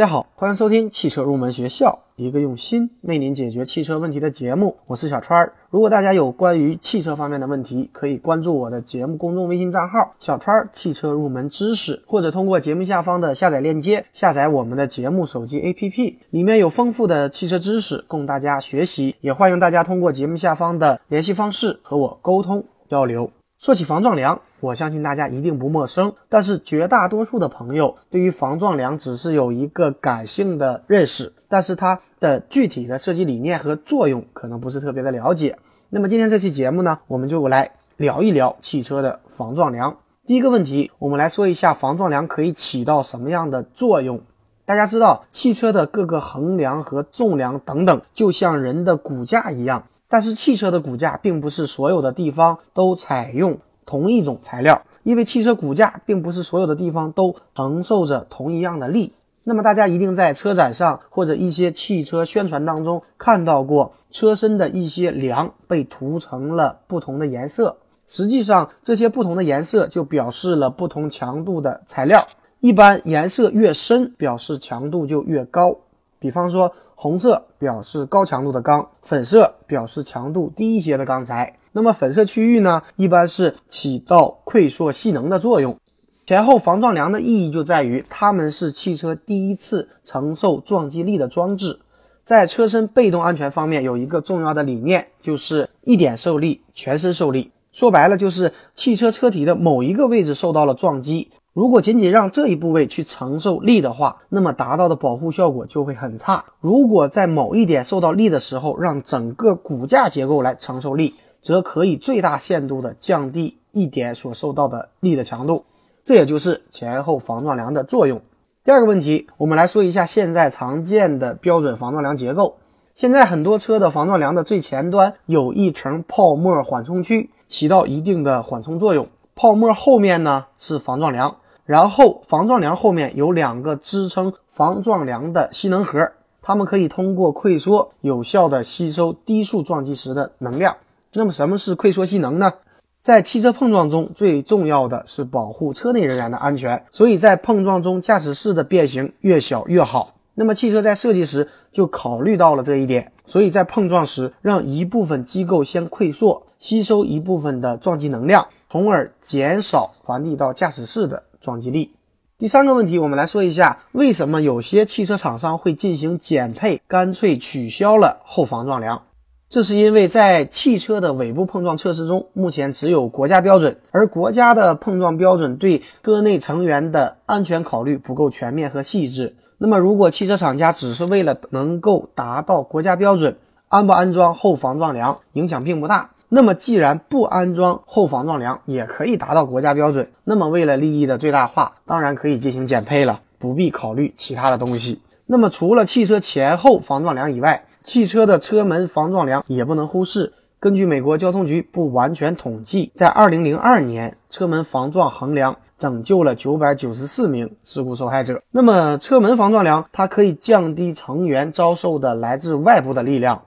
大家好，欢迎收听汽车入门学校，一个用心为您解决汽车问题的节目。我是小川儿。如果大家有关于汽车方面的问题，可以关注我的节目公众微信账号“小川儿汽车入门知识”，或者通过节目下方的下载链接下载我们的节目手机 APP，里面有丰富的汽车知识供大家学习。也欢迎大家通过节目下方的联系方式和我沟通交流。说起防撞梁，我相信大家一定不陌生，但是绝大多数的朋友对于防撞梁只是有一个感性的认识，但是它的具体的设计理念和作用可能不是特别的了解。那么今天这期节目呢，我们就来聊一聊汽车的防撞梁。第一个问题，我们来说一下防撞梁可以起到什么样的作用。大家知道，汽车的各个横梁和纵梁等等，就像人的骨架一样。但是汽车的骨架并不是所有的地方都采用同一种材料，因为汽车骨架并不是所有的地方都承受着同一样的力。那么大家一定在车展上或者一些汽车宣传当中看到过车身的一些梁被涂成了不同的颜色，实际上这些不同的颜色就表示了不同强度的材料，一般颜色越深，表示强度就越高。比方说，红色表示高强度的钢，粉色表示强度低一些的钢材。那么粉色区域呢，一般是起到溃缩吸能的作用。前后防撞梁的意义就在于，它们是汽车第一次承受撞击力的装置。在车身被动安全方面，有一个重要的理念，就是一点受力，全身受力。说白了，就是汽车车体的某一个位置受到了撞击。如果仅仅让这一部位去承受力的话，那么达到的保护效果就会很差。如果在某一点受到力的时候，让整个骨架结构来承受力，则可以最大限度的降低一点所受到的力的强度。这也就是前后防撞梁的作用。第二个问题，我们来说一下现在常见的标准防撞梁结构。现在很多车的防撞梁的最前端有一层泡沫缓冲区，起到一定的缓冲作用。泡沫后面呢是防撞梁，然后防撞梁后面有两个支撑防撞梁的吸能盒，它们可以通过溃缩有效的吸收低速撞击时的能量。那么什么是溃缩吸能呢？在汽车碰撞中最重要的是保护车内人员的安全，所以在碰撞中驾驶室的变形越小越好。那么汽车在设计时就考虑到了这一点，所以在碰撞时让一部分机构先溃缩，吸收一部分的撞击能量。从而减少传递到驾驶室的撞击力。第三个问题，我们来说一下为什么有些汽车厂商会进行减配，干脆取消了后防撞梁。这是因为在汽车的尾部碰撞测试中，目前只有国家标准，而国家的碰撞标准对车内成员的安全考虑不够全面和细致。那么，如果汽车厂家只是为了能够达到国家标准，安不安装后防撞梁影响并不大。那么，既然不安装后防撞梁也可以达到国家标准，那么为了利益的最大化，当然可以进行减配了，不必考虑其他的东西。那么，除了汽车前后防撞梁以外，汽车的车门防撞梁也不能忽视。根据美国交通局不完全统计，在2002年，车门防撞横梁拯救了994名事故受害者。那么，车门防撞梁它可以降低成员遭受的来自外部的力量。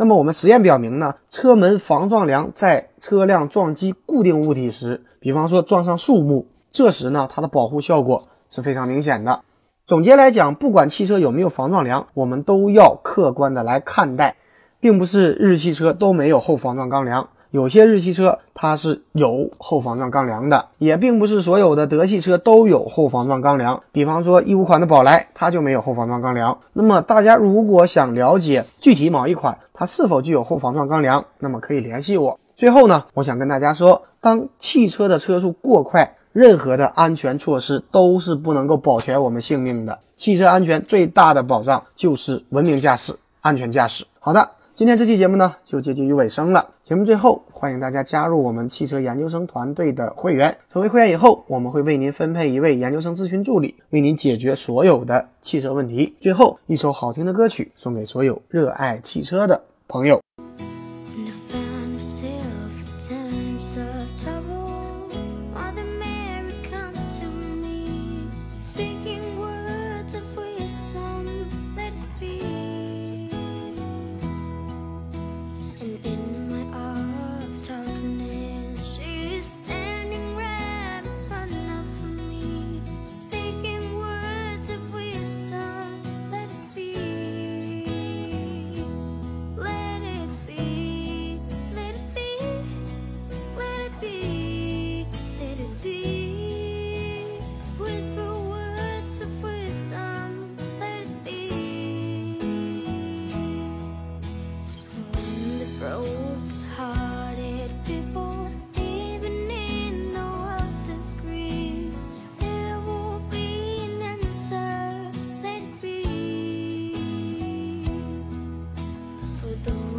那么我们实验表明呢，车门防撞梁在车辆撞击固定物体时，比方说撞上树木，这时呢，它的保护效果是非常明显的。总结来讲，不管汽车有没有防撞梁，我们都要客观的来看待，并不是日系车都没有后防撞钢梁。有些日系车它是有后防撞钢梁的，也并不是所有的德系车都有后防撞钢梁。比方说一五款的宝来，它就没有后防撞钢梁。那么大家如果想了解具体某一款它是否具有后防撞钢梁，那么可以联系我。最后呢，我想跟大家说，当汽车的车速过快，任何的安全措施都是不能够保全我们性命的。汽车安全最大的保障就是文明驾驶、安全驾驶。好的。今天这期节目呢，就接近于尾声了。节目最后，欢迎大家加入我们汽车研究生团队的会员。成为会员以后，我们会为您分配一位研究生咨询助理，为您解决所有的汽车问题。最后，一首好听的歌曲送给所有热爱汽车的朋友。mudou.